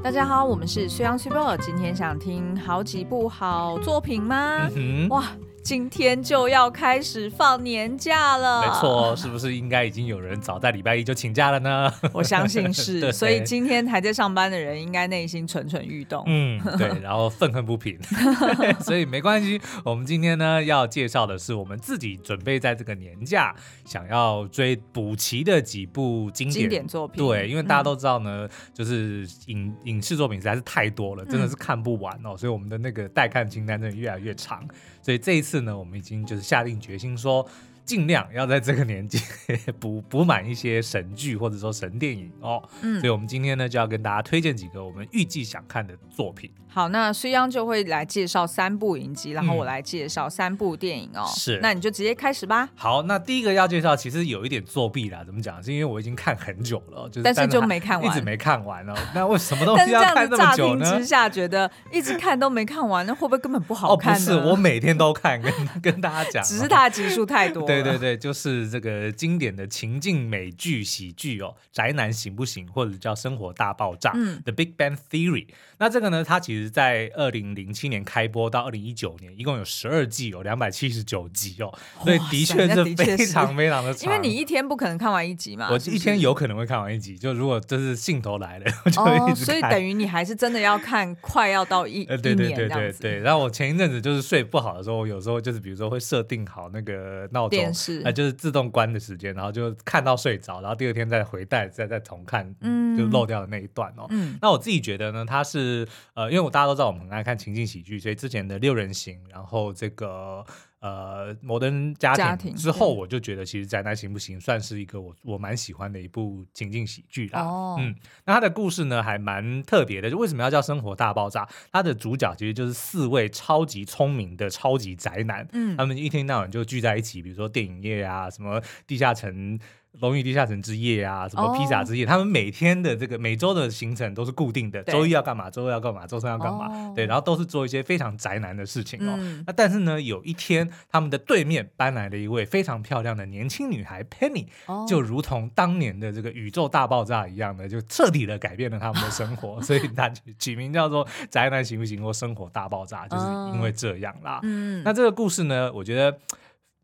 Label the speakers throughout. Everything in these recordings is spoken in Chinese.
Speaker 1: 大家好，我们是虽央虽报，今天想听好几部好作品吗？嗯、哇！今天就要开始放年假了，
Speaker 2: 没错，是不是应该已经有人早在礼拜一就请假了呢？
Speaker 1: 我相信是，所以今天还在上班的人应该内心蠢蠢欲动。
Speaker 2: 嗯，对，然后愤恨不平，所以没关系。我们今天呢要介绍的是我们自己准备在这个年假想要追补齐的几部经典，
Speaker 1: 经典作品。
Speaker 2: 对，因为大家都知道呢，嗯、就是影影视作品实在是太多了，真的是看不完哦，嗯、所以我们的那个待看清单真的越来越长。所以这一次呢，我们已经就是下定决心说，尽量要在这个年纪 补补满一些神剧或者说神电影哦。嗯，所以我们今天呢就要跟大家推荐几个我们预计想看的作品。
Speaker 1: 好，那虽央就会来介绍三部影集，然后我来介绍三部电影哦。
Speaker 2: 是，
Speaker 1: 那你就直接开始吧。
Speaker 2: 好，那第一个要介绍其实有一点作弊啦，怎么讲？是因为我已经看很久了，就是
Speaker 1: 但是就没看完，
Speaker 2: 一直没看完哦。那为什么 东西要看这么久呢？
Speaker 1: 之下觉得一直看都没看完，那会不会根本不好看呢？
Speaker 2: 哦，不是，我每天都看，跟 跟大家讲，
Speaker 1: 只是它的集数太多。
Speaker 2: 对对对对，就是。这个经典的情境美剧喜剧哦，宅男行不行？或者叫生活大爆炸，嗯，The Big Bang Theory。那这个呢，它其实在二零零七年开播到二零一九年，一共有十二季，有两百七十九集哦，所以的确是非常非常的长。
Speaker 1: 因为你一天不可能看完一集嘛，
Speaker 2: 我一天有可能会看完一集，就如果这是兴头来了，我就。
Speaker 1: 所以等于你还是真的要看，快要到一
Speaker 2: 呃，对对对对对。然后我前一阵子就是睡不好的时候，我有时候就是比如说会设定好那个闹钟，电视啊，就是自动关的时间。然后就看到睡着，然后第二天再回带，再再重看，嗯，就漏掉的那一段哦。嗯，那我自己觉得呢，它是呃，因为我大家都知道我们很爱看情景喜剧，所以之前的六人行，然后这个。呃，摩登家庭之后，我就觉得其实宅男行不行算是一个我我蛮喜欢的一部情境喜剧啦。哦，嗯，那它的故事呢还蛮特别的，就为什么要叫生活大爆炸？它的主角其实就是四位超级聪明的超级宅男，嗯，他们一天到晚就聚在一起，比如说电影业啊，什么地下城。龙与地下城之夜啊，什么披萨之夜，oh. 他们每天的这个每周的行程都是固定的，周一要干嘛，周二要干嘛，周三要干嘛，oh. 对，然后都是做一些非常宅男的事情哦。嗯、那但是呢，有一天他们的对面搬来了一位非常漂亮的年轻女孩 Penny，、oh. 就如同当年的这个宇宙大爆炸一样的，就彻底的改变了他们的生活，所以他取名叫做宅男行不行或生活大爆炸，就是因为这样啦。嗯，oh. 那这个故事呢，我觉得。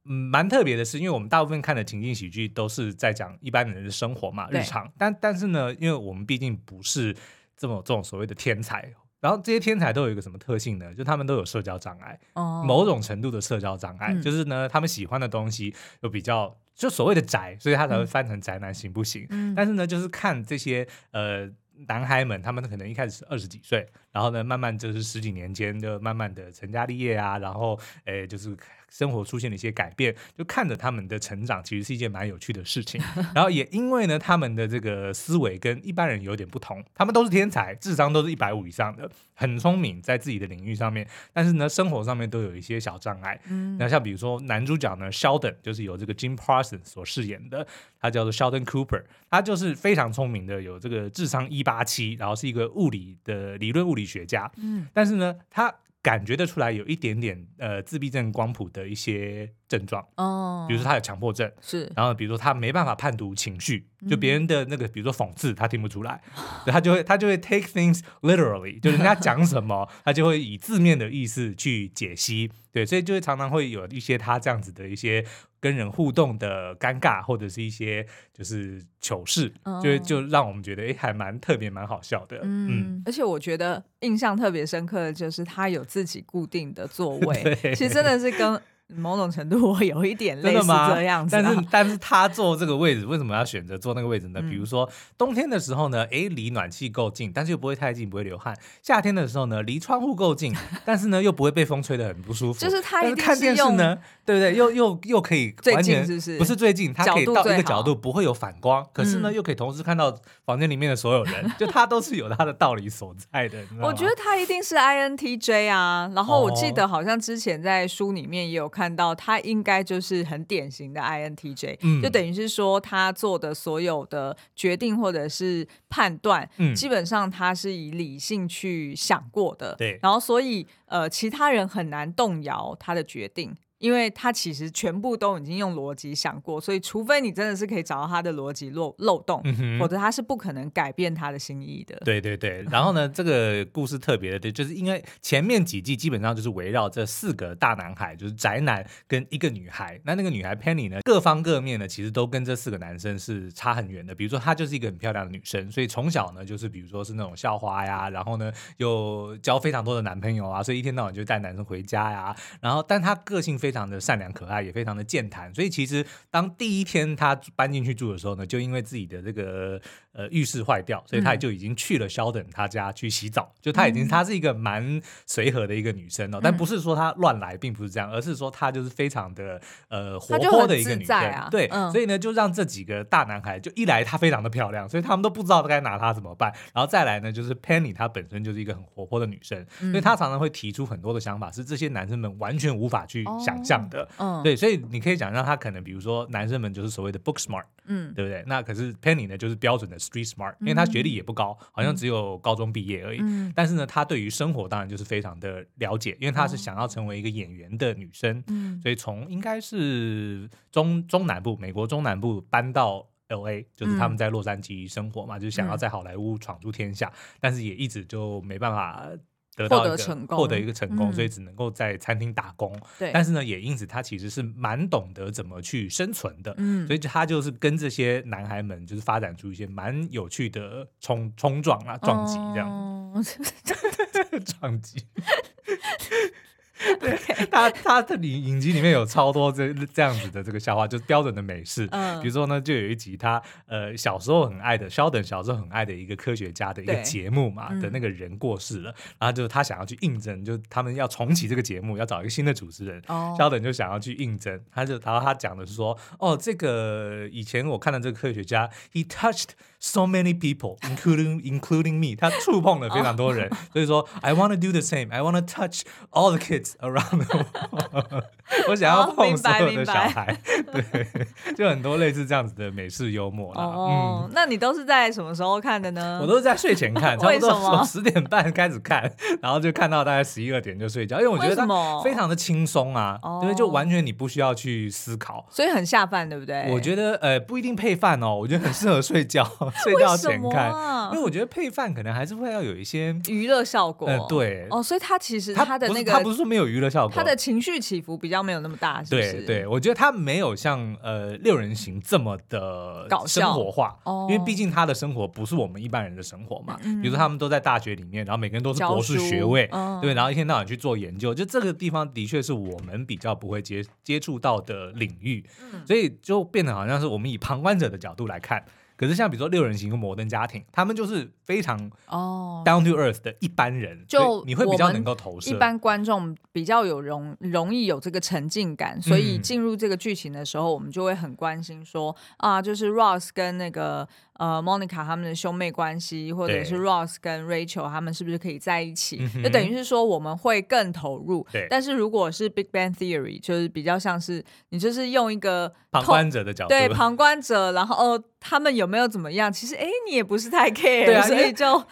Speaker 2: 嗯，蛮特别的是，因为我们大部分看的情景喜剧都是在讲一般人的生活嘛，日常。但但是呢，因为我们毕竟不是这么这种所谓的天才，然后这些天才都有一个什么特性呢？就他们都有社交障碍，哦、某种程度的社交障碍，嗯、就是呢，他们喜欢的东西又比较就所谓的宅，所以他才会翻成宅男行不行？嗯、但是呢，就是看这些呃男孩们，他们可能一开始是二十几岁，然后呢，慢慢就是十几年间就慢慢的成家立业啊，然后诶就是。生活出现了一些改变，就看着他们的成长，其实是一件蛮有趣的事情。然后也因为呢，他们的这个思维跟一般人有点不同，他们都是天才，智商都是一百五以上的，很聪明，在自己的领域上面，但是呢，生活上面都有一些小障碍。嗯，那像比如说男主角呢，Sheldon 就是由这个 Jim Parsons 所饰演的，他叫做 Sheldon Cooper，他就是非常聪明的，有这个智商一八七，然后是一个物理的理论物理学家。嗯，但是呢，他感觉得出来有一点点呃自闭症光谱的一些症状哦，比如说他有强迫症是，然后比如说他没办法判读情绪，就别人的那个比如说讽刺他听不出来，他就会他就会 take things literally，就人家讲什么 他就会以字面的意思去解析，对，所以就会常常会有一些他这样子的一些跟人互动的尴尬或者是一些就是糗事，就就让我们觉得哎还蛮特别蛮好笑的，嗯，
Speaker 1: 而且我觉得印象特别深刻的就是他有自己固定的座位，其实真的是跟。某种程度，我有一点类似这样子，啊，但是但是他坐这个位置，为什么要选择坐那个位置呢？嗯、比如说冬天的时候呢，诶，离暖气够近，但是又不会太近，不会流汗；夏天的时候呢，离窗户够近，但是呢又不会被风吹得很不舒服。就是他一定是
Speaker 2: 看电视呢，对不对？又又又可以完全
Speaker 1: 是不是，
Speaker 2: 不是最近，他可以到一个角度不会有反光，可是呢又可以同时看到房间里面的所有人，就他都是有他的道理所在的。
Speaker 1: 我觉得他一定是 INTJ 啊，然后我记得好像之前在书里面也有看到他应该就是很典型的 INTJ，嗯，就等于是说他做的所有的决定或者是判断，嗯，基本上他是以理性去想过的，对，然后所以呃，其他人很难动摇他的决定。因为他其实全部都已经用逻辑想过，所以除非你真的是可以找到他的逻辑漏漏洞，嗯、否则他是不可能改变他的心意的。
Speaker 2: 对对对，然后呢，这个故事特别的，对，就是因为前面几季基本上就是围绕这四个大男孩，就是宅男跟一个女孩。那那个女孩 Penny 呢，各方各面呢，其实都跟这四个男生是差很远的。比如说，她就是一个很漂亮的女生，所以从小呢，就是比如说是那种校花呀，然后呢又交非常多的男朋友啊，所以一天到晚就带男生回家呀。然后，但她个性非非常的善良可爱，也非常的健谈。所以其实当第一天他搬进去住的时候呢，就因为自己的这个呃浴室坏掉，所以她也就已经去了肖等他家去洗澡。就她已经她是一个蛮随和的一个女生哦，但不是说她乱来，并不是这样，而是说她就是非常的呃活泼的一个女生。啊、对，嗯、所以呢，就让这几个大男孩就一来她非常的漂亮，所以他们都不知道该拿她怎么办。然后再来呢，就是 Penny 她本身就是一个很活泼的女生，嗯、所以她常常会提出很多的想法，是这些男生们完全无法去想象的。哦嗯、对，所以你可以想象她可能比如说男生们就是所谓的 book smart，嗯，对不对？那可是 Penny 呢，就是标准的 street smart，因为他学历也不高，好像只有高中毕业而已。嗯、但是呢，她对于生活当然就是非常的了解，因为她是想要成为一个演员的女生，嗯、所以从应该是中中南部美国中南部搬到 LA，就是他们在洛杉矶生活嘛，嗯、就是想要在好莱坞闯出天下，嗯、但是也一直就没办法。得到一个成功，获得一个成功，嗯、所以只能够在餐厅打工。对，但是呢，也因此他其实是蛮懂得怎么去生存的。嗯，所以他就是跟这些男孩们就是发展出一些蛮有趣的冲冲撞啊、撞击这样。撞击。对 他，他的影影集里面有超多这这样子的这个笑话，就是标准的美式。嗯，比如说呢，就有一集他呃小时候很爱的肖等小时候很爱的一个科学家的一个节目嘛的那个人过世了，然后就他想要去应征，就他们要重启这个节目，要找一个新的主持人。哦，肖等就想要去应征，他就然后他讲的是说，哦，这个以前我看到这个科学家，he touched so many people, including including me，他触碰了非常多人，所以说 I want to do the same, I want to touch all the kids。Around the world，我想要碰所有的小孩，对，就很多类似这样子的美式幽默啦。
Speaker 1: 哦，那你都是在什么时候看的呢？
Speaker 2: 我都是在睡前看，差不多从十点半开始看，然后就看到大概十一二点就睡觉，因为我觉得它非常的轻松啊，因为就完全你不需要去思考，
Speaker 1: 所以很下饭，对不对？
Speaker 2: 我觉得呃不一定配饭哦，我觉得很适合睡觉，睡觉前看，因为我觉得配饭可能还是会要有一些
Speaker 1: 娱乐效果。
Speaker 2: 对，
Speaker 1: 哦，所以它其实它的那个，
Speaker 2: 它不是说没有娱乐效果，
Speaker 1: 他的情绪起伏比较没有那么大，是不是？
Speaker 2: 对对，我觉得他没有像呃六人行这么的生活化，哦，因为毕竟他的生活不是我们一般人的生活嘛。比如说他们都在大学里面，然后每个人都是博士学位，对，然后一天到晚去做研究，就这个地方的确是我们比较不会接接触到的领域，所以就变得好像是我们以旁观者的角度来看。可是像比如说六人行跟摩登家庭，他们就是非常哦 down to earth 的一般人，就你会比较能够投射。
Speaker 1: 一般观众比较有容容易有这个沉浸感，所以进入这个剧情的时候，我们就会很关心说啊，就是 Ross 跟那个。呃，Monica 他们的兄妹关系，或者是 Ross 跟 Rachel 他们是不是可以在一起？对就等于是说我们会更投入。对但是如果是 Big Bang Theory，就是比较像是你就是用一个
Speaker 2: 旁观者的角度，
Speaker 1: 对旁观者，然后哦，他们有没有怎么样？其实哎，你也不是太 care，对啊，所以就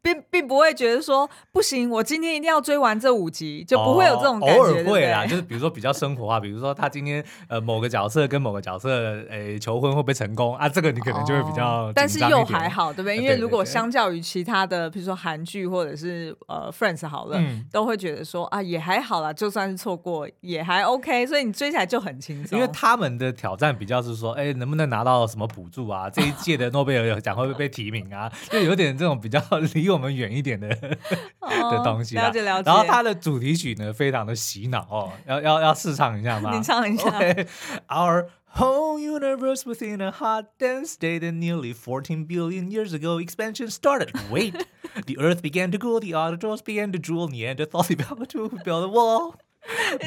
Speaker 1: 并并不会觉得说不行，我今天一定要追完这五集，就不会有这种感觉。哦、偶尔会啦，就是比如说比较生活化，比如说他今天呃某个角色跟某个角色诶求婚会不会成功啊？这个你可能就会比较。哦但是又还好，对不对？因为如果相较于其他的，比如说韩剧或者是呃 Friends 好了，嗯、都会觉得说啊也还好啦，就算是错过也还 OK，所以你追起来就很轻松。
Speaker 2: 因为他们的挑战比较是说，哎，能不能拿到什么补助啊？这一届的诺贝尔奖会不会被提名啊？就有点这种比较 离我们远一点的 的东西。
Speaker 1: 了解了解。
Speaker 2: 然后它的主题曲呢，非常的洗脑哦，要要要试唱一下吗？
Speaker 1: 你唱一下。
Speaker 2: Okay. Our Whole universe within a hot, dense state, and nearly 14 billion years ago, expansion started. Wait, the earth began to cool, the autotrophs began to drool, Neanderthals developed to build a wall.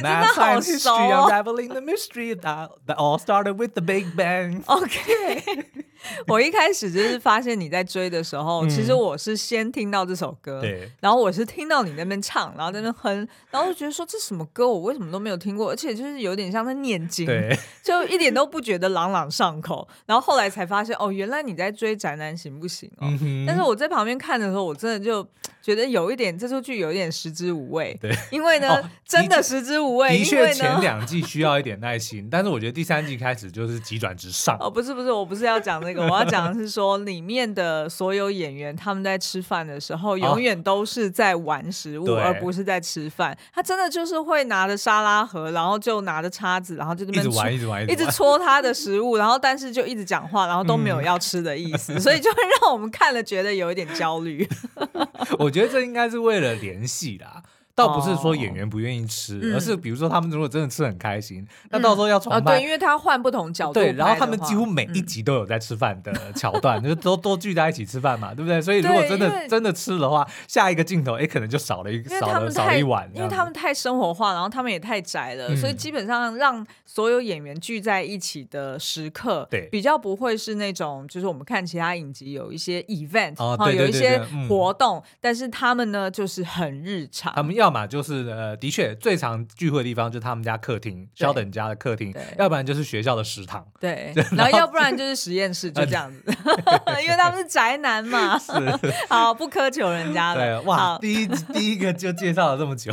Speaker 2: Math, science, history, unraveling the mystery that, that all started with the Big Bang.
Speaker 1: OK，我一开始就是发现你在追的时候，嗯、其实我是先听到这首歌，
Speaker 2: 对，
Speaker 1: 然后我是听到你那边唱，然后在那哼，然后就觉得说这什么歌，我为什么都没有听过，而且就是有点像在念经，
Speaker 2: 对，
Speaker 1: 就一点都不觉得朗朗上口。然后后来才发现，哦，原来你在追宅男行不行哦？嗯、但是我在旁边看的时候，我真的就觉得有一点这出剧有一点食之无味，
Speaker 2: 对，
Speaker 1: 因为呢，哦、真的食之无味。
Speaker 2: 的确，前两季需要一点耐心，但是我觉得第三季开始就是急转直上。
Speaker 1: 哦，不是不是，我不是要讲那个，我要讲的是说里面的所有演员他们在吃饭的时候，永远都是在玩食物，哦、而不是在吃饭。他真的就是会拿着沙拉盒，然后就拿着叉子，然后就那边
Speaker 2: 一直玩，一直玩，
Speaker 1: 一直戳他的食物，然后但是就一直讲话，然后都没有要吃的意思，嗯、所以就会让我们看了觉得有一点焦虑。
Speaker 2: 我觉得这应该是为了联系啦。倒不是说演员不愿意吃，哦、而是比如说他们如果真的吃很开心，嗯、那到时候要重拍、对，
Speaker 1: 因为他换不同角度，
Speaker 2: 对，然后他们几乎每一集都有在吃饭的 桥段，嗯、就都都聚在一起吃饭嘛，对不对？所以如果真的真的吃的话，下一个镜头哎，可能就少了一少了少了一碗，
Speaker 1: 因为他们太生活化，然后他们也太宅了，嗯、所以基本上让所有演员聚在一起的时刻，对，比较不会是那种就是我们看其他影集有一些 event
Speaker 2: 哦，对对对对，有一些
Speaker 1: 活动，嗯、但是他们呢就是很日常，
Speaker 2: 他们要么就是。呃，的确，最常聚会的地方就是他们家客厅，肖等家的客厅，要不然就是学校的食堂，
Speaker 1: 对，然后要不然就是实验室，就这样子，因为他们是宅男嘛，是，好，不苛求人家了。
Speaker 2: 对，哇，第一第一个就介绍了这么久，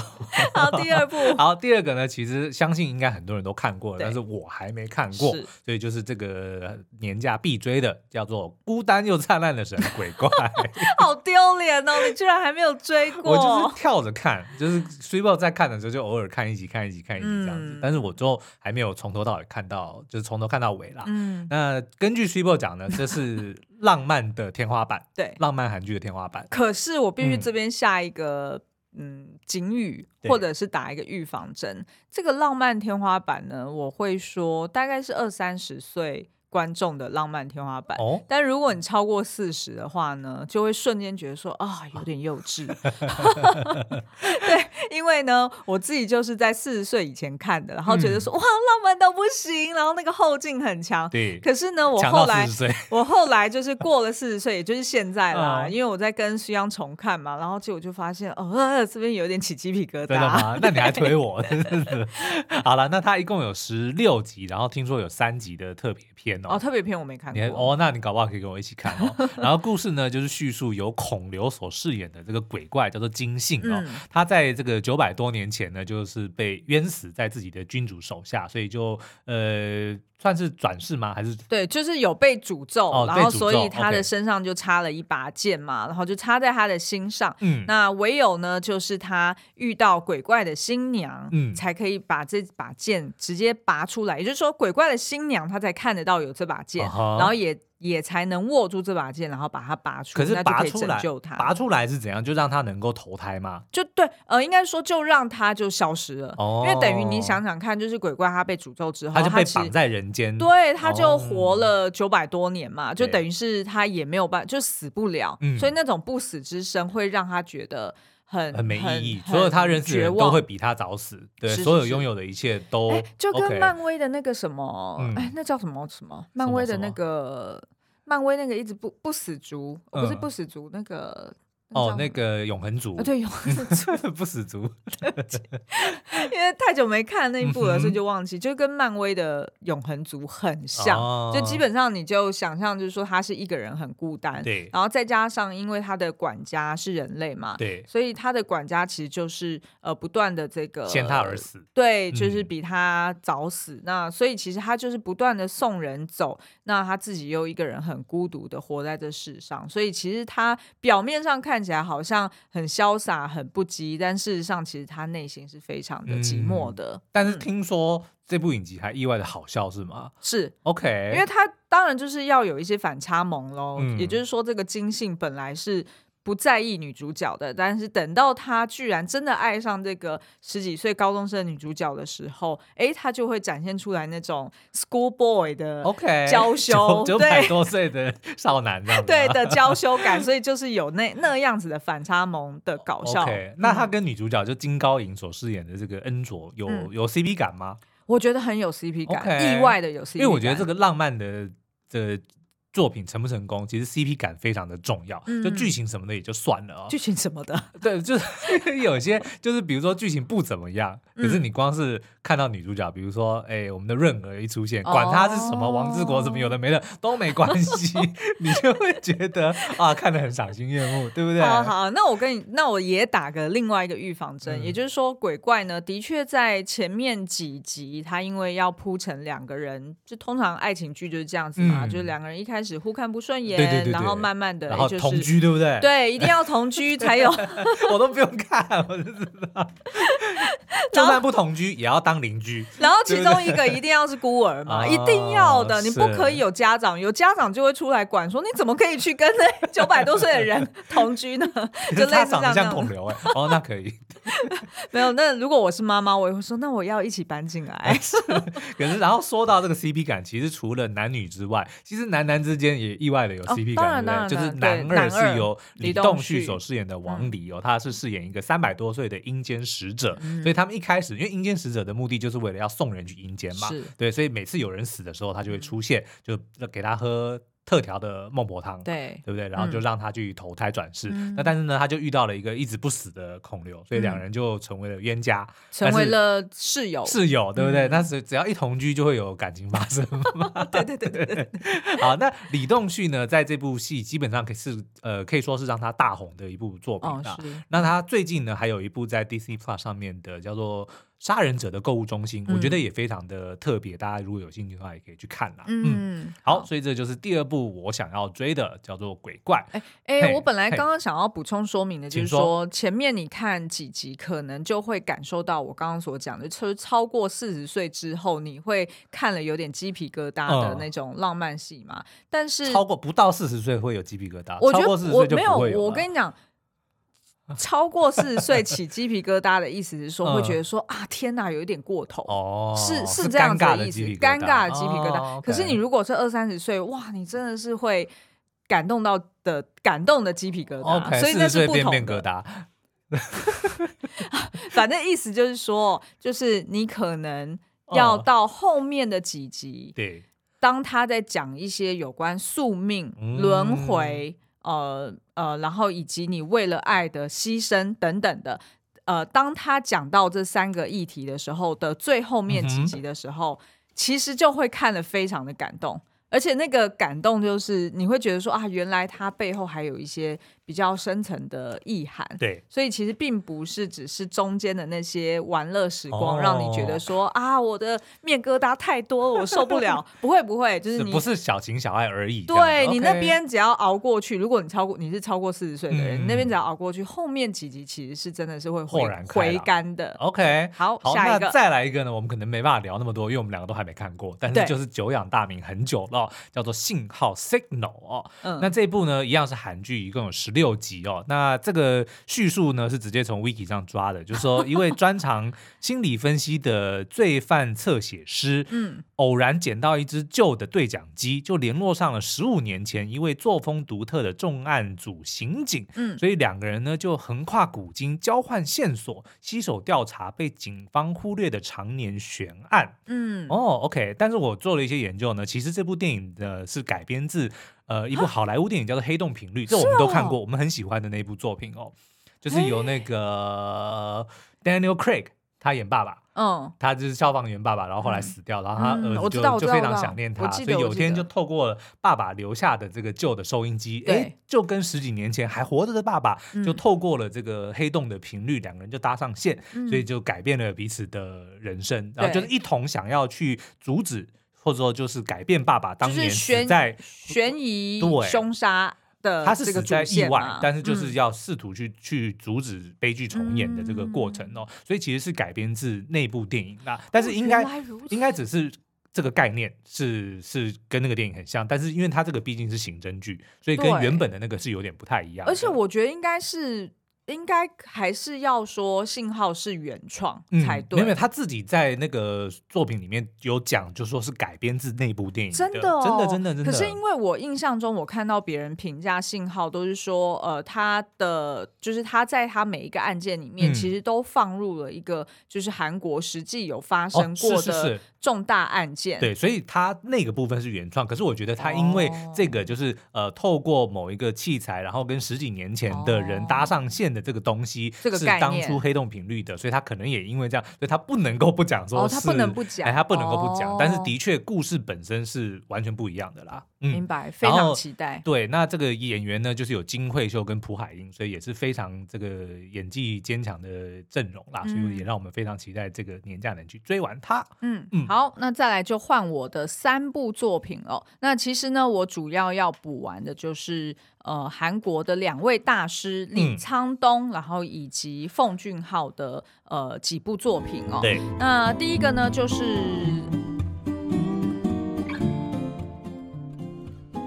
Speaker 1: 好，第二部，
Speaker 2: 好，第二个呢，其实相信应该很多人都看过了，但是我还没看过，所以就是这个年假必追的，叫做《孤单又灿烂的神鬼怪》，
Speaker 1: 好丢脸哦，你居然还没有追过，
Speaker 2: 我就是跳着看，就是随便。在看的时候就偶尔看一集看一集看一集这样子，嗯、但是我最后还没有从头到尾看到，就是从头看到尾啦。嗯，那根据 Super 讲呢，这是 浪漫的天花板，对，浪漫韩剧的天花板。
Speaker 1: 可是我必须这边下一个嗯警语，或者是打一个预防针。对这个浪漫天花板呢，我会说大概是二三十岁。观众的浪漫天花板，哦、但如果你超过四十的话呢，就会瞬间觉得说啊，有点幼稚。对，因为呢，我自己就是在四十岁以前看的，然后觉得说、嗯、哇，浪漫到不行，然后那个后劲很强。对，可是呢，我后来我后来就是过了四十岁，也就是现在啦，嗯、因为我在跟徐阳重看嘛，然后结果就发现哦，这边有点起鸡皮疙瘩。
Speaker 2: 真的吗？那你还 推我？好了，那它一共有十六集，然后听说有三集的特别篇。
Speaker 1: 哦，特别篇我没看过。
Speaker 2: 哦，那你搞不好可以跟我一起看哦。然后故事呢，就是叙述由孔刘所饰演的这个鬼怪叫做金信哦，嗯、他在这个九百多年前呢，就是被冤死在自己的君主手下，所以就呃。算是转世吗？还是
Speaker 1: 对，就是有被诅咒，哦、然后所以他的身上就插了一把剑嘛然后就插在他的心上。嗯，那唯有呢，就是他遇到鬼怪的新娘，嗯，才可以把这把剑直接拔出来。也就是说，鬼怪的新娘她才看得到有这把剑，啊、然后也。也才能握住这把剑，然后把它拔出。
Speaker 2: 可是拔
Speaker 1: 出来，
Speaker 2: 拔出来是怎样？就让他能够投胎吗？
Speaker 1: 就对，呃，应该说就让他就消失了。哦。因为等于你想想看，就是鬼怪他被诅咒之后，
Speaker 2: 他就被绑在人间。
Speaker 1: 对，他就活了九百多年嘛，就等于是他也没有办法，就死不了。嗯。所以那种不死之身会让他觉得。很
Speaker 2: 很没意义，所有他认识的人都会比他早死，对，所有拥有的一切都
Speaker 1: 就跟漫威的那个什么，哎，那叫什么什么？漫威的那个，漫威那个一直不不死族，不是不死族那个。
Speaker 2: 哦，那个永恒族，
Speaker 1: 对，永恒族。
Speaker 2: 不死族，
Speaker 1: 因为太久没看那一部了，所以就忘记，就跟漫威的永恒族很像，就基本上你就想象，就是说他是一个人很孤单，对，然后再加上因为他的管家是人类嘛，对，所以他的管家其实就是呃不断的这个
Speaker 2: 先他而死，
Speaker 1: 对，就是比他早死，那所以其实他就是不断的送人走，那他自己又一个人很孤独的活在这世上，所以其实他表面上看。看起来好像很潇洒、很不羁，但事实上，其实他内心是非常的寂寞的。嗯、
Speaker 2: 但是听说这部影集还意外的好笑，是吗？
Speaker 1: 是
Speaker 2: OK，
Speaker 1: 因为他当然就是要有一些反差萌喽。嗯、也就是说，这个金信本来是。不在意女主角的，但是等到他居然真的爱上这个十几岁高中生女主角的时候，哎，他就会展现出来那种 school boy 的 OK 娇 羞，
Speaker 2: 九百多岁的少男的
Speaker 1: 对的娇 羞感，所以就是有那那样子的反差萌的搞笑。
Speaker 2: 那他跟女主角就金高银所饰演的这个恩卓有、嗯、有 CP 感吗？
Speaker 1: 我觉得很有 CP 感，Okay 意外的有 CP 感，
Speaker 2: 因为我觉得这个浪漫的的。作品成不成功，其实 CP 感非常的重要。嗯、就剧情什么的也就算了哦。
Speaker 1: 剧情什么的，
Speaker 2: 对，就是 有些就是比如说剧情不怎么样，可是你光是看到女主角，比如说哎，我们的润儿一出现，管他是什么王之国什么有的没的都没关系，你就会觉得啊，看得很赏心悦目，对不对？
Speaker 1: 好，好，那我跟你，那我也打个另外一个预防针，嗯、也就是说，鬼怪呢，的确在前面几集，他因为要铺成两个人，就通常爱情剧就是这样子嘛，嗯、就是两个人一开始。开始互看不顺眼，对对对对，然后慢慢的，
Speaker 2: 然后同居，对不对？
Speaker 1: 对，一定要同居才有。
Speaker 2: 我都不用看，我就知道。就算不同居，也要当邻居。
Speaker 1: 然后其中一个一定要是孤儿嘛，一定要的，你不可以有家长，有家长就会出来管，说你怎么可以去跟那九百多岁的人同居呢？就类似这样。
Speaker 2: 像孔刘哎，哦，那可以。
Speaker 1: 没有，那如果我是妈妈，我也会说，那我要一起搬进来。
Speaker 2: 可是，然后说到这个 CP 感，其实除了男女之外，其实男男之间也意外的有 CP 感，对不对？就是男二是由李栋旭所饰演的王离哦，他是饰演一个三百多岁的阴间使者，所以他们一开始，因为阴间使者的目的就是为了要送人去阴间嘛，对，所以每次有人死的时候，他就会出现，就给他喝。特调的孟婆汤，
Speaker 1: 对
Speaker 2: 对不对？然后就让他去投胎转世。那但是呢，他就遇到了一个一直不死的孔刘，所以两人就成为了冤家，
Speaker 1: 成为了室友。
Speaker 2: 室友对不对？但是只要一同居，就会有感情发生嘛。
Speaker 1: 对对对对对。
Speaker 2: 好，那李栋旭呢，在这部戏基本上可是呃，可以说是让他大红的一部作品啊。那他最近呢，还有一部在 Disney Plus 上面的叫做。杀人者的购物中心，我觉得也非常的特别，大家如果有兴趣的话，也可以去看啦。嗯，好，所以这就是第二部我想要追的，叫做《鬼怪》。哎
Speaker 1: 哎，我本来刚刚想要补充说明的，就是说前面你看几集，可能就会感受到我刚刚所讲的，就是超过四十岁之后，你会看了有点鸡皮疙瘩的那种浪漫戏嘛。但是
Speaker 2: 超过不到四十岁会有鸡皮疙瘩，
Speaker 1: 我觉得
Speaker 2: 我
Speaker 1: 没有，我跟你讲。超过四十岁起鸡皮疙瘩的意思是说，会觉得说啊，天哪，有一点过头，哦，是是这样子的意思，尴尬的鸡皮疙瘩。可是你如果是二三十岁，哇，你真的是会感动到的感动的鸡皮疙瘩，所以那是不同的。反正意思就是说，就是你可能要到后面的几集，对，当他在讲一些有关宿命、轮回。呃呃，然后以及你为了爱的牺牲等等的，呃，当他讲到这三个议题的时候的最后面几集的时候，嗯、其实就会看得非常的感动，而且那个感动就是你会觉得说啊，原来他背后还有一些。比较深层的意涵，对，所以其实并不是只是中间的那些玩乐时光，让你觉得说啊，我的面疙瘩太多了，我受不了。不会不会，就是你
Speaker 2: 不是小情小爱而已。
Speaker 1: 对，你那边只要熬过去，如果你超过你是超过四十岁的人，你那边只要熬过去，后面几集其实是真的是会豁然回甘的。
Speaker 2: OK，
Speaker 1: 好，下一个
Speaker 2: 再来一个呢，我们可能没办法聊那么多，因为我们两个都还没看过，但是就是久仰大名很久了，叫做信号 Signal 哦。嗯，那这一部呢，一样是韩剧，一共有十六集哦。那那这个叙述呢，是直接从 Wiki 上抓的，就是说一位 专长心理分析的罪犯侧写师，嗯，偶然捡到一只旧的对讲机，就联络上了十五年前一位作风独特的重案组刑警，嗯，所以两个人呢就横跨古今，交换线索，携手调查被警方忽略的常年悬案，嗯，哦，OK，但是我做了一些研究呢，其实这部电影的是改编自。呃，一部好莱坞电影叫做《黑洞频率》，这我们都看过，我们很喜欢的那部作品哦，就是由那个 Daniel Craig 他演爸爸，嗯，他就是消防员爸爸，然后后来死掉，然后他儿子就就非常想念他，所以有一天就透过爸爸留下的这个旧的收音机，哎，就跟十几年前还活着的爸爸，就透过了这个黑洞的频率，两个人就搭上线，所以就改变了彼此的人生，然后就是一同想要去阻止。或者说就是改变爸爸当年死在
Speaker 1: 悬疑凶杀的，他是死在意外，
Speaker 2: 但是就是要试图去去阻止悲剧重演的这个过程哦，所以其实是改编自那部电影啊，但是应该应该只是这个概念是是跟那个电影很像，但是因为它这个毕竟是刑侦剧，所以跟原本的那个是有点不太一样。
Speaker 1: 而且我觉得应该是。应该还是要说信号是原创才对。
Speaker 2: 因为、嗯、他自己在那个作品里面有讲，就说是改编自那部电影。
Speaker 1: 真的、哦，
Speaker 2: 真的，真的，真的。
Speaker 1: 可是因为我印象中，我看到别人评价信号都是说，呃，他的就是他在他每一个案件里面，其实都放入了一个就是韩国实际有发生过的重大案件。
Speaker 2: 哦、是是是对，所以他那个部分是原创。可是我觉得他因为这个就是、哦、呃，透过某一个器材，然后跟十几年前的人搭上线的这个东西，
Speaker 1: 这个
Speaker 2: 是当初黑洞频率的，所以他可能也因为这样，所以他不能够不讲说是，
Speaker 1: 哦、他不能不讲，
Speaker 2: 哎，他不能够不讲。哦、但是的确，故事本身是完全不一样的啦。嗯、
Speaker 1: 明白，非常期待。
Speaker 2: 对，那这个演员呢，就是有金惠秀跟朴海英，所以也是非常这个演技坚强的阵容啦，嗯、所以也让我们非常期待这个年假能去追完它。
Speaker 1: 嗯嗯，好，那再来就换我的三部作品哦。那其实呢，我主要要补完的就是呃韩国的两位大师李沧东，嗯、然后以及奉俊昊的呃几部作品哦。
Speaker 2: 对，
Speaker 1: 那第一个呢就是。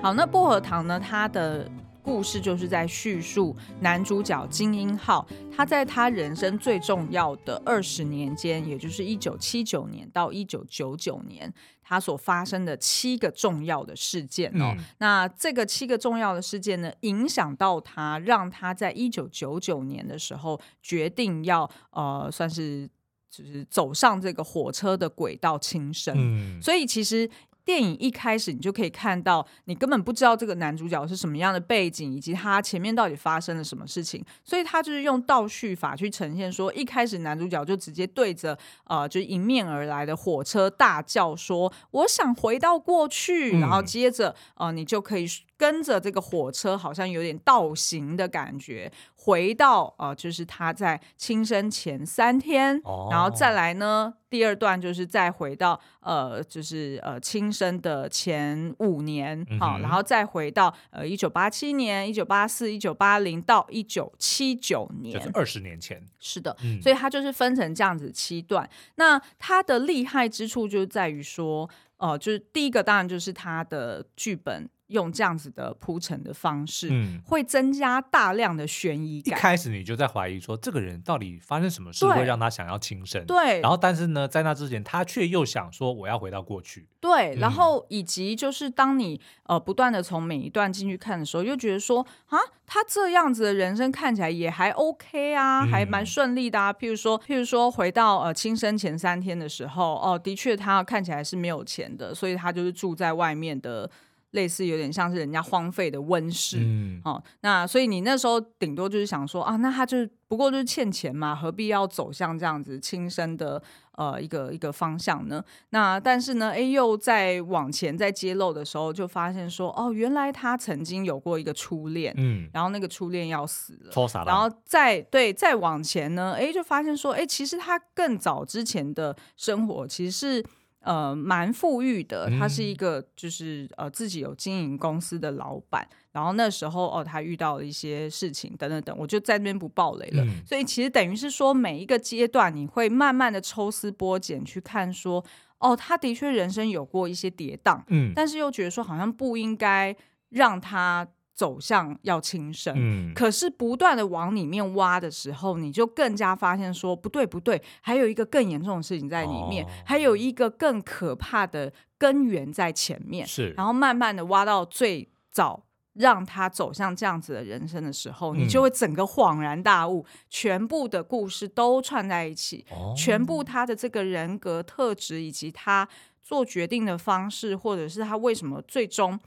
Speaker 1: 好，那薄荷糖呢？它的故事就是在叙述男主角金英浩，他在他人生最重要的二十年间，也就是一九七九年到一九九九年，他所发生的七个重要的事件哦。嗯、那这个七个重要的事件呢，影响到他，让他在一九九九年的时候决定要呃，算是就是走上这个火车的轨道轻生。嗯、所以其实。电影一开始，你就可以看到，你根本不知道这个男主角是什么样的背景，以及他前面到底发生了什么事情。所以他就是用倒叙法去呈现，说一开始男主角就直接对着呃，就迎面而来的火车大叫说：“我想回到过去。”然后接着呃，你就可以跟着这个火车，好像有点倒行的感觉。回到呃，就是他在轻生前三天，哦、然后再来呢，第二段就是再回到呃，就是呃轻生的前五年，好、然后再回到呃一九八七年、一九八四、一九八零到一九七九年，
Speaker 2: 就是二十年前。
Speaker 1: 是的，嗯、所以他就是分成这样子七段。那他的厉害之处就在于说，呃，就是第一个当然就是他的剧本。用这样子的铺陈的方式，嗯，会增加大量的悬疑感。
Speaker 2: 一开始你就在怀疑说，这个人到底发生什么事会让他想要轻生？
Speaker 1: 对。
Speaker 2: 然后，但是呢，在那之前，他却又想说，我要回到过去。
Speaker 1: 对。然后，以及就是当你呃不断的从每一段进去看的时候，又觉得说啊，他这样子的人生看起来也还 OK 啊，还蛮顺利的啊。譬如说，譬如说回到呃轻生前三天的时候，哦，的确他看起来是没有钱的，所以他就是住在外面的。类似有点像是人家荒废的温室，嗯，哦，那所以你那时候顶多就是想说啊，那他就不过就是欠钱嘛，何必要走向这样子轻生的呃一个一个方向呢？那但是呢，哎，又在往前在揭露的时候，就发现说，哦，原来他曾经有过一个初恋，嗯，然后那个初恋要死了，然后再对再往前呢，哎，就发现说，哎，其实他更早之前的生活其实是。呃，蛮富裕的，他是一个就是呃自己有经营公司的老板。然后那时候哦，他遇到了一些事情等等等，我就在那边不爆雷了。嗯、所以其实等于是说，每一个阶段你会慢慢的抽丝剥茧去看说，哦，他的确人生有过一些跌宕，嗯，但是又觉得说好像不应该让他。走向要轻生，嗯，可是不断的往里面挖的时候，你就更加发现说不对不对，还有一个更严重的事情在里面，哦、还有一个更可怕的根源在前面，
Speaker 2: 是，
Speaker 1: 然后慢慢的挖到最早让他走向这样子的人生的时候，你就会整个恍然大悟，嗯、全部的故事都串在一起，哦、全部他的这个人格特质以及他做决定的方式，或者是他为什么最终。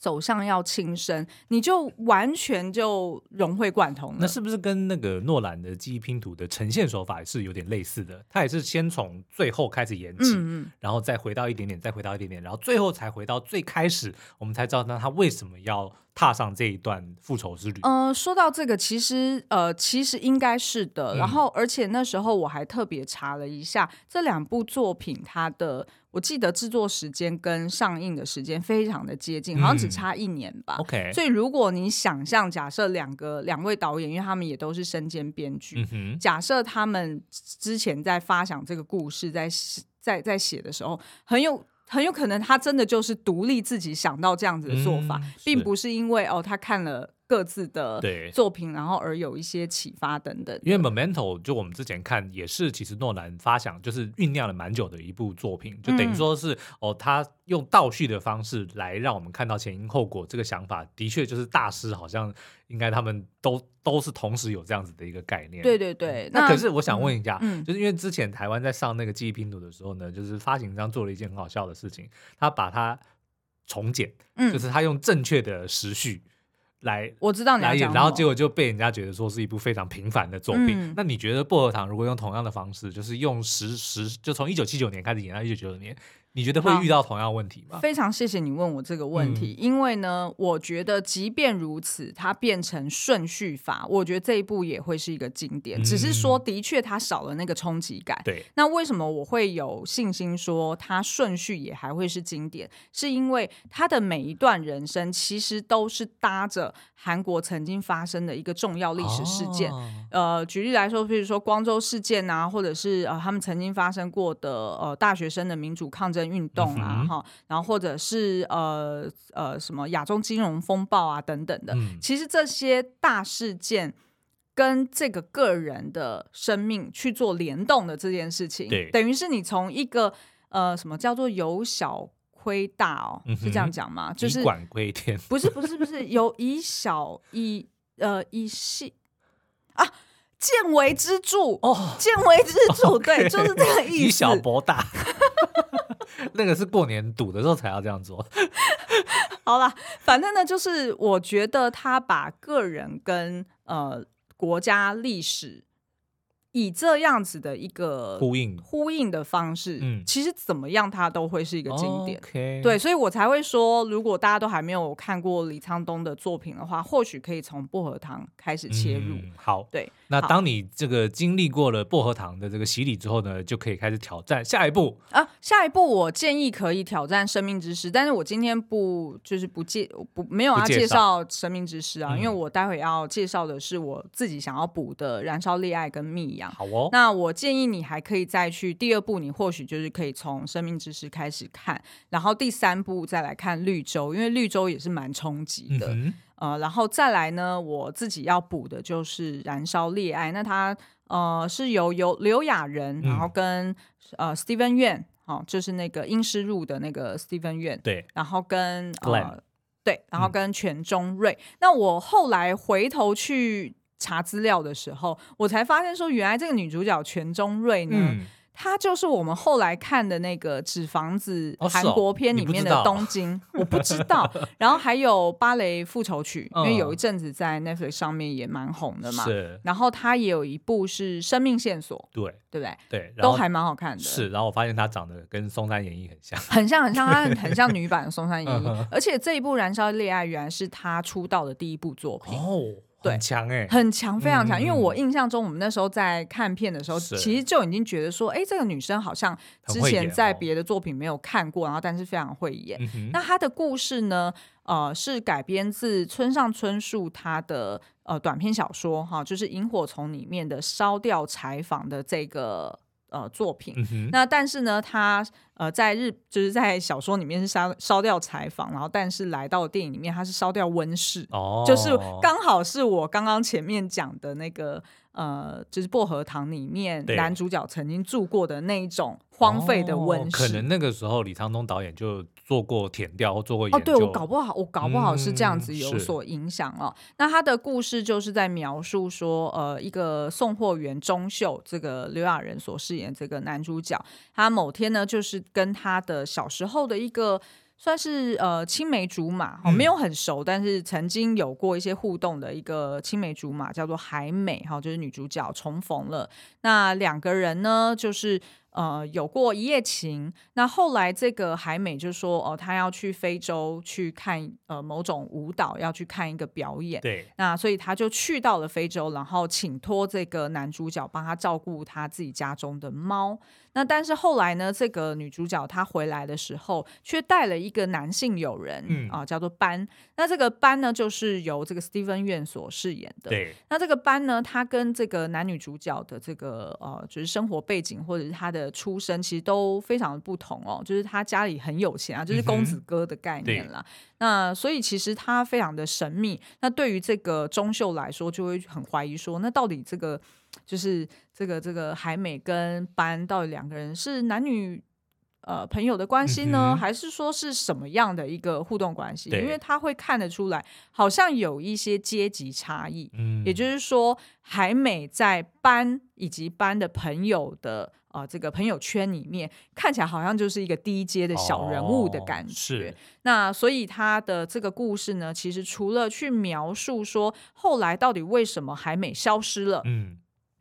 Speaker 1: 走向要轻生，你就完全就融会贯通了。
Speaker 2: 那是不是跟那个诺兰的记忆拼图的呈现手法是有点类似的？他也是先从最后开始演起，嗯嗯，然后再回到一点点，再回到一点点，然后最后才回到最开始，我们才知道那他为什么要踏上这一段复仇之旅。
Speaker 1: 呃，说到这个，其实呃，其实应该是的。然后，而且那时候我还特别查了一下这两部作品，它的。我记得制作时间跟上映的时间非常的接近，好像只差一年吧。
Speaker 2: 嗯、OK，
Speaker 1: 所以如果你想象，假设两个两位导演，因为他们也都是身兼编剧，嗯、假设他们之前在发想这个故事，在在在写的时候，很有很有可能他真的就是独立自己想到这样子的做法，嗯、并不是因为哦他看了。各自的作品，然后而有一些启发等等。
Speaker 2: 因为 Memento 就我们之前看也是，其实诺兰发想就是酝酿了蛮久的一部作品，就等于说是、嗯、哦，他用倒叙的方式来让我们看到前因后果。这个想法的确就是大师好像应该他们都都是同时有这样子的一个概念。
Speaker 1: 对对对。
Speaker 2: 那，那可是我想问一下，就是因为之前台湾在上那个记忆拼图的时候呢，就是发行商做了一件很好笑的事情，他把它重剪，嗯、就是他用正确的时序。来，
Speaker 1: 我知道你要讲，
Speaker 2: 然后结果就被人家觉得说是一部非常平凡的作品。嗯、那你觉得薄荷糖如果用同样的方式，就是用十十，就从一九七九年开始演到一九九九年？你觉得会遇到同样问题吗？
Speaker 1: 非常谢谢你问我这个问题，嗯、因为呢，我觉得即便如此，它变成顺序法，我觉得这一部也会是一个经典。嗯、只是说，的确它少了那个冲击感。
Speaker 2: 对。
Speaker 1: 那为什么我会有信心说它顺序也还会是经典？是因为它的每一段人生其实都是搭着韩国曾经发生的一个重要历史事件。哦、呃，举例来说，比如说光州事件啊，或者是呃他们曾经发生过的呃大学生的民主抗争。运动啊，哈、嗯，然后或者是呃呃什么亚洲金融风暴啊等等的，嗯、其实这些大事件跟这个个人的生命去做联动的这件事情，
Speaker 2: 对，
Speaker 1: 等于是你从一个呃什么叫做由小亏大哦，
Speaker 2: 嗯、
Speaker 1: 是这样讲吗？就是
Speaker 2: 以管归天，
Speaker 1: 不是不是不是由以小以呃以细啊。见微知著哦，见微知 著，对，就是这个意思。
Speaker 2: 以小博大，那个是过年赌的时候才要这样做。
Speaker 1: 好了，反正呢，就是我觉得他把个人跟呃国家历史。以这样子的一个
Speaker 2: 呼应
Speaker 1: 呼应的方式，嗯，其实怎么样它都会是一个经典
Speaker 2: ，Okay.
Speaker 1: 对，所以我才会说，如果大家都还没有看过李沧东的作品的话，或许可以从薄荷糖开始切入。
Speaker 2: 嗯、好，
Speaker 1: 对，
Speaker 2: 那当你这个经历过了薄荷糖的这个洗礼之后呢，就可以开始挑战下一步
Speaker 1: 啊。下一步我建议可以挑战生命之诗，但是我今天不就是不介不没有要介绍生命之诗啊，因为我待会要介绍的是我自己想要补的燃烧恋爱跟蜜。
Speaker 2: 好哦，
Speaker 1: 那我建议你还可以再去第二步，你或许就是可以从《生命知识》开始看，然后第三步再来看《绿洲》，因为《绿洲》也是蛮冲击的，嗯、呃，然后再来呢，我自己要补的就是《燃烧烈爱》，那它呃是由由刘雅仁，然后跟、嗯、呃 Steven Yeun，哦，就是那个《阴尸路》的那个 Steven Yeun，
Speaker 2: 对，
Speaker 1: 然后跟呃对，然后跟全中瑞，嗯、那我后来回头去。查资料的时候，我才发现说，原来这个女主角全中瑞呢，嗯、她就是我们后来看的那个《纸房子》韩国片里面的东京，哦哦、我不知道。然后还有《芭蕾复仇曲》，因为有一阵子在 Netflix 上面也蛮红的嘛。
Speaker 2: 是。
Speaker 1: 然后她也有一部是《生命线索》，
Speaker 2: 对，
Speaker 1: 对不对？
Speaker 2: 对，
Speaker 1: 都还蛮好看的。
Speaker 2: 是。然后我发现她长得跟松山研一很像，
Speaker 1: 很像，很像，她很，很像女版的松山研一。而且这一部《燃烧烈爱》原来是她出道的第一部作品
Speaker 2: 哦。对，很强哎，
Speaker 1: 很强，非常强。因为我印象中，我们那时候在看片的时候，其实就已经觉得说，哎，这个女生好像之前在别的作品没有看过，然后但是非常会演。那她的故事呢，呃，是改编自村上春树他的呃短篇小说哈，就是《萤火虫》里面的烧掉柴房的这个。呃，作品，嗯、那但是呢，他呃，在日就是在小说里面是烧烧掉柴房，然后但是来到电影里面，他是烧掉温室，哦，就是。刚好是我刚刚前面讲的那个。呃，就是薄荷糖里面男主角曾经住过的那一种荒废的温室，哦，
Speaker 2: 可能那个时候李沧东导演就做过填调或做过研究。
Speaker 1: 哦，对，我搞不好，我搞不好是这样子有所影响哦。嗯，那他的故事就是在描述说，呃，一个送货员钟秀，这个刘亚仁所饰演这个男主角，他某天呢，就是跟他的小时候的一个。算是呃青梅竹马，哦，没有很熟，嗯、但是曾经有过一些互动的一个青梅竹马，叫做海美哈，就是女主角重逢了。那两个人呢，就是呃有过一夜情。那后来这个海美就说哦，她要去非洲去看呃某种舞蹈，要去看一个表演。
Speaker 2: 对。
Speaker 1: 那所以她就去到了非洲，然后请托这个男主角帮她照顾她自己家中的猫。那但是后来呢，这个女主角她回来的时候，却带了一个男性友人，嗯啊，叫做班。那这个班呢，就是由这个 Steven Yeun 所饰演的。
Speaker 2: 对。
Speaker 1: 那这个班呢，他跟这个男女主角的这个呃，就是生活背景或者是他的的出身其实都非常的不同哦，就是他家里很有钱啊，就是公子哥的概念啦。嗯、那所以其实他非常的神秘。那对于这个钟秀来说，就会很怀疑说，那到底这个就是这个这个海美跟班到底两个人是男女？呃，朋友的关系呢，嗯、还是说是什么样的一个互动关系？因为他会看得出来，好像有一些阶级差异。嗯，也就是说，海美在班以及班的朋友的呃这个朋友圈里面，看起来好像就是一个低阶的小人物的感觉。哦、是。那所以他的这个故事呢，其实除了去描述说后来到底为什么海美消失了，嗯。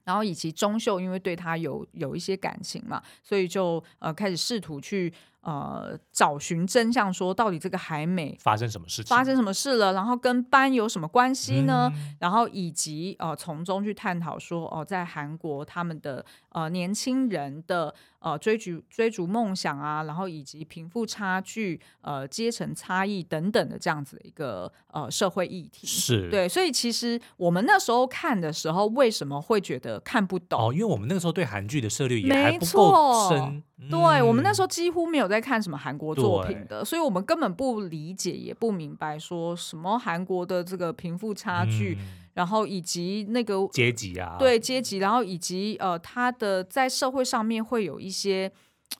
Speaker 1: 然后以及钟秀，因为对他有有一些感情嘛，所以就呃开始试图去。呃，找寻真相，说到底这个海美
Speaker 2: 发生什么事情？
Speaker 1: 发生什么事了？然后跟班有什么关系呢？嗯、然后以及呃，从中去探讨说，哦、呃，在韩国他们的呃年轻人的呃追逐追逐梦想啊，然后以及贫富差距、呃阶层差异等等的这样子的一个呃社会议题。
Speaker 2: 是
Speaker 1: 对，所以其实我们那时候看的时候，为什么会觉得看不懂？
Speaker 2: 哦，因为我们那个时候对韩剧的涉猎也还不够深。
Speaker 1: 对、嗯、我们那时候几乎没有在看什么韩国作品的，所以我们根本不理解也不明白说什么韩国的这个贫富差距，嗯、然后以及那个
Speaker 2: 阶级啊，
Speaker 1: 对阶级，然后以及呃，他的在社会上面会有一些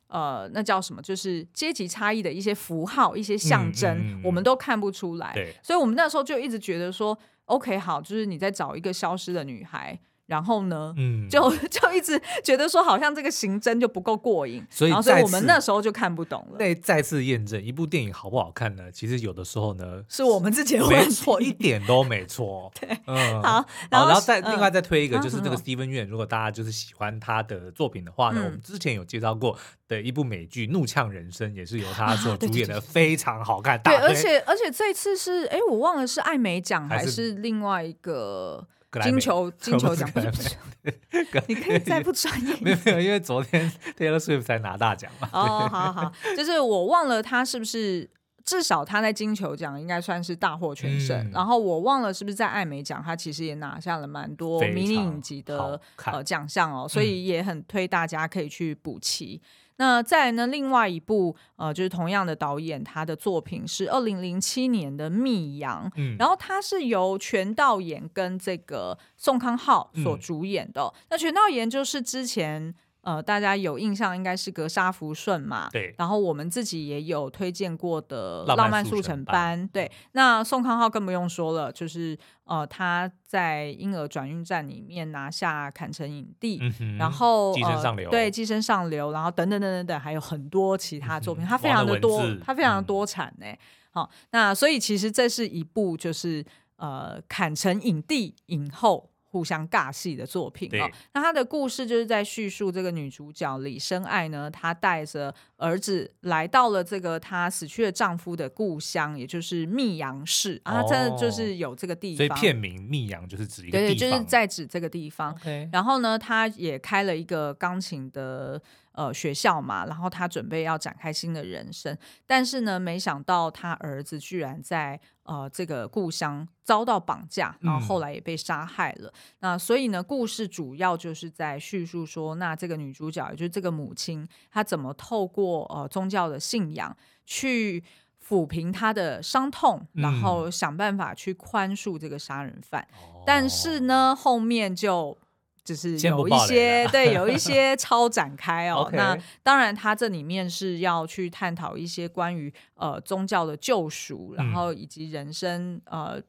Speaker 1: 呃，那叫什么，就是阶级差异的一些符号、一些象征，嗯嗯、我们都看不出来。对，所以我们那时候就一直觉得说，OK，好，就是你在找一个消失的女孩。然后呢，嗯，就 就一直觉得说，好像这个刑侦就不够过瘾，所以，所以我们那时候就看不懂了。
Speaker 2: 那再次验证，一部电影好不好看呢？其实有的时候呢，
Speaker 1: 是我们自己的问题，
Speaker 2: 没错，一点都没错。
Speaker 1: 对，嗯，好，
Speaker 2: 然后，然后再另外再推一个，就是这个 Steven Yeun，如果大家就是喜欢他的作品的话呢，我们之前有介绍过的一部美剧《怒呛人生》，也是由他所主演的，非常好看。
Speaker 1: 对，而且而且这次是，哎，我忘了是艾美奖还是另外一个。金球金球奖不是，你可以再不专业。
Speaker 2: 没有没有，因为昨天 Taylor Swift 才拿大奖嘛。
Speaker 1: 哦，好好，就是我忘了他是不是，至少他在金球奖应该算是大获全胜。嗯、然后我忘了是不是在艾美奖，他其实也拿下了蛮多迷你影集的呃奖项哦，所以也很推大家可以去补齐。那再来呢？另外一部呃，就是同样的导演，他的作品是二零零七年的《密阳》，嗯，然后他是由全道演跟这个宋康昊所主演的。嗯、那全道演就是之前。呃，大家有印象应该是格杀福顺嘛？对。然后我们自己也有推荐过的《浪漫速成班》。对。那宋康昊更不用说了，就是呃，他在《婴儿转运站》里面拿下坎城影帝，嗯、然后
Speaker 2: 寄生上流，
Speaker 1: 对，寄生上流，然后等等等等等，还有很多其他作品，嗯、他非常的多，的他非常的多产呢。好、嗯哦，那所以其实这是一部就是呃，坎城影帝影后。互相尬戏的作品对哦，那他的故事就是在叙述这个女主角李生爱呢，她带着儿子来到了这个她死去的丈夫的故乡，也就是密阳市啊，真的就是有这个地方，
Speaker 2: 所以片名密阳就是指一个地方，
Speaker 1: 对，就是在指这个地方。然后呢，他也开了一个钢琴的。呃，学校嘛，然后他准备要展开新的人生，但是呢，没想到他儿子居然在呃这个故乡遭到绑架，然后后来也被杀害了。嗯、那所以呢，故事主要就是在叙述说，那这个女主角，也就是这个母亲，她怎么透过呃宗教的信仰去抚平她的伤痛，然后想办法去宽恕这个杀人犯。嗯、但是呢，后面就。就是有一些 对，有一些超展开哦。那当然，它这里面是要去探讨一些关于呃宗教的救赎，然后以及人生呃，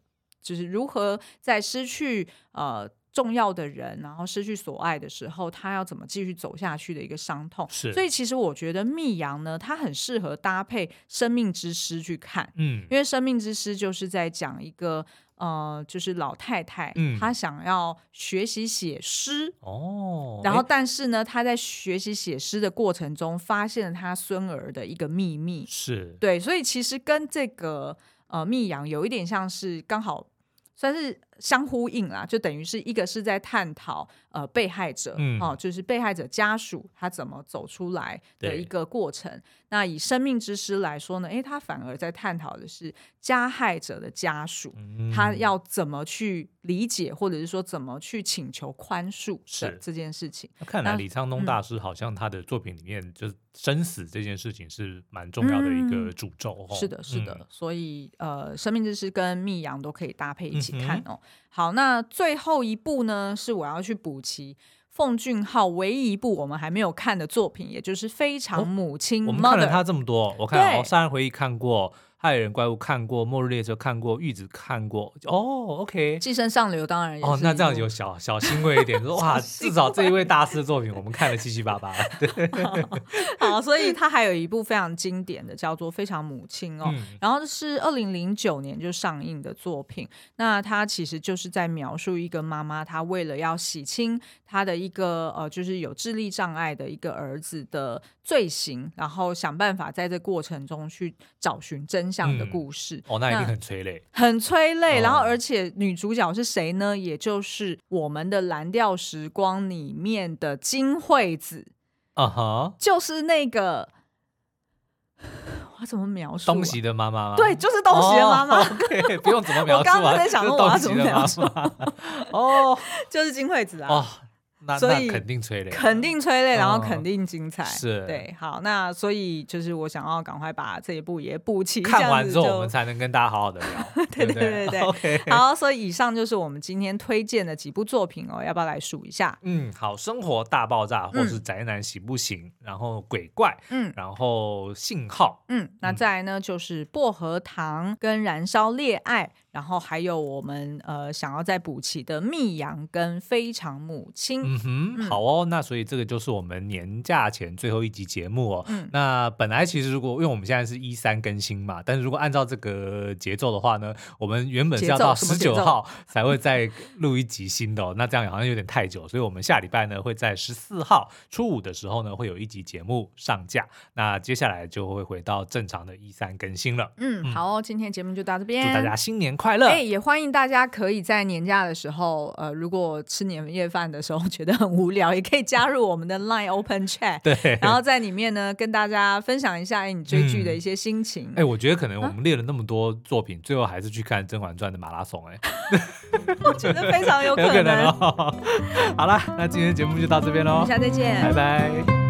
Speaker 1: 就是如何在失去呃重要的人，然后失去所爱的时候，他要怎么继续走下去的一个伤痛。是，所以其实我觉得《密阳》呢，它很适合搭配《生命之诗》去看。嗯，因为《生命之诗》就是在讲一个。呃，就是老太太，嗯、她想要学习写诗哦，然后但是呢，她在学习写诗的过程中，发现了她孙儿的一个秘密，是对，所以其实跟这个呃密阳有一点像是刚好算是相呼应啦，就等于是一个是在探讨呃被害者，嗯，哦，就是被害者家属他怎么走出来的一个过程。那以生命之师来说呢，诶，他反而在探讨的是加害者的家属，嗯、他要怎么去理解，或者是说怎么去请求宽恕是这件事情。
Speaker 2: 看来李沧东大师好像他的作品里面，就是生死这件事情是蛮重要的一个主轴。哦嗯。
Speaker 1: 是的，是的，嗯、所以呃，生命之师跟密阳都可以搭配一起看哦。嗯、好，那最后一部呢，是我要去补齐。奉俊昊唯一一部我们还没有看的作品，也就是《非常母亲》。
Speaker 2: 我们看了他这么多，我看哦，《杀人回忆》看过。害人怪物看过，末日列车看过，玉子看过，哦，OK，
Speaker 1: 寄生上流当然也是。
Speaker 2: 哦，那这样有小小欣慰一点，说 哇，至少这一位大师的作品 我们看了七七八八。对，
Speaker 1: 好，好，所以他还有一部非常经典的，叫做《非常母亲》哦，嗯、然后是二零零九年就上映的作品。那他其实就是在描述一个妈妈，她为了要洗清她的一个呃，就是有智力障碍的一个儿子的罪行，然后想办法在这过程中去找寻真。像的故事、嗯、
Speaker 2: 哦，那一定很催泪，
Speaker 1: 很催泪。哦、然后，而且女主角是谁呢？也就是我们的《蓝调时光》里面的金惠子啊哈，就是那个 我怎么描述？
Speaker 2: 东西的妈妈吗？
Speaker 1: 对，就是东西的妈妈。
Speaker 2: 哦、OK，不用怎么描述、啊。
Speaker 1: 我刚刚在想说我要怎么描述。哦，就是金惠子啊。哦
Speaker 2: 那所以肯定催泪，
Speaker 1: 肯定催泪，然后肯定精彩。
Speaker 2: 是，
Speaker 1: 对，好，那所以就是我想要赶快把这一部也补齐，
Speaker 2: 看完之后我们才能跟大家好好的聊。
Speaker 1: 对对对对 好，所以以上就是我们今天推荐的几部作品哦，要不要来数一下？
Speaker 2: 嗯，好，生活大爆炸，或是宅男行不行，然后鬼怪，嗯，然后信号，
Speaker 1: 嗯，那再来呢就是薄荷糖跟燃烧恋爱。然后还有我们呃想要再补齐的密阳跟非常母亲，
Speaker 2: 嗯哼，好哦，那所以这个就是我们年假前最后一集节目哦。嗯，那本来其实如果因为我们现在是一三更新嘛，但是如果按照这个节奏的话呢，我们原本是要到十九号才会再录一集新的哦。那这样好像有点太久，所以我们下礼拜呢会在十四号初五的时候呢会有一集节目上架。那接下来就会回到正常的一三更新了。
Speaker 1: 嗯，好哦，今天节目就到这边，
Speaker 2: 祝大家新年快乐！
Speaker 1: 哎，也欢迎大家可以在年假的时候，呃，如果吃年夜饭的时候觉得很无聊，也可以加入我们的 Line Open Chat，
Speaker 2: 对，
Speaker 1: 然后在里面呢跟大家分享一下哎你追剧的一些心情。哎、
Speaker 2: 嗯，我觉得可能我们列了那么多作品，啊、最后还是去看《甄嬛传》的马拉松。哎，
Speaker 1: 我觉得非常有可能。
Speaker 2: 有可能哦、好了，那今天节目就到这边喽，
Speaker 1: 下次再见，
Speaker 2: 拜拜。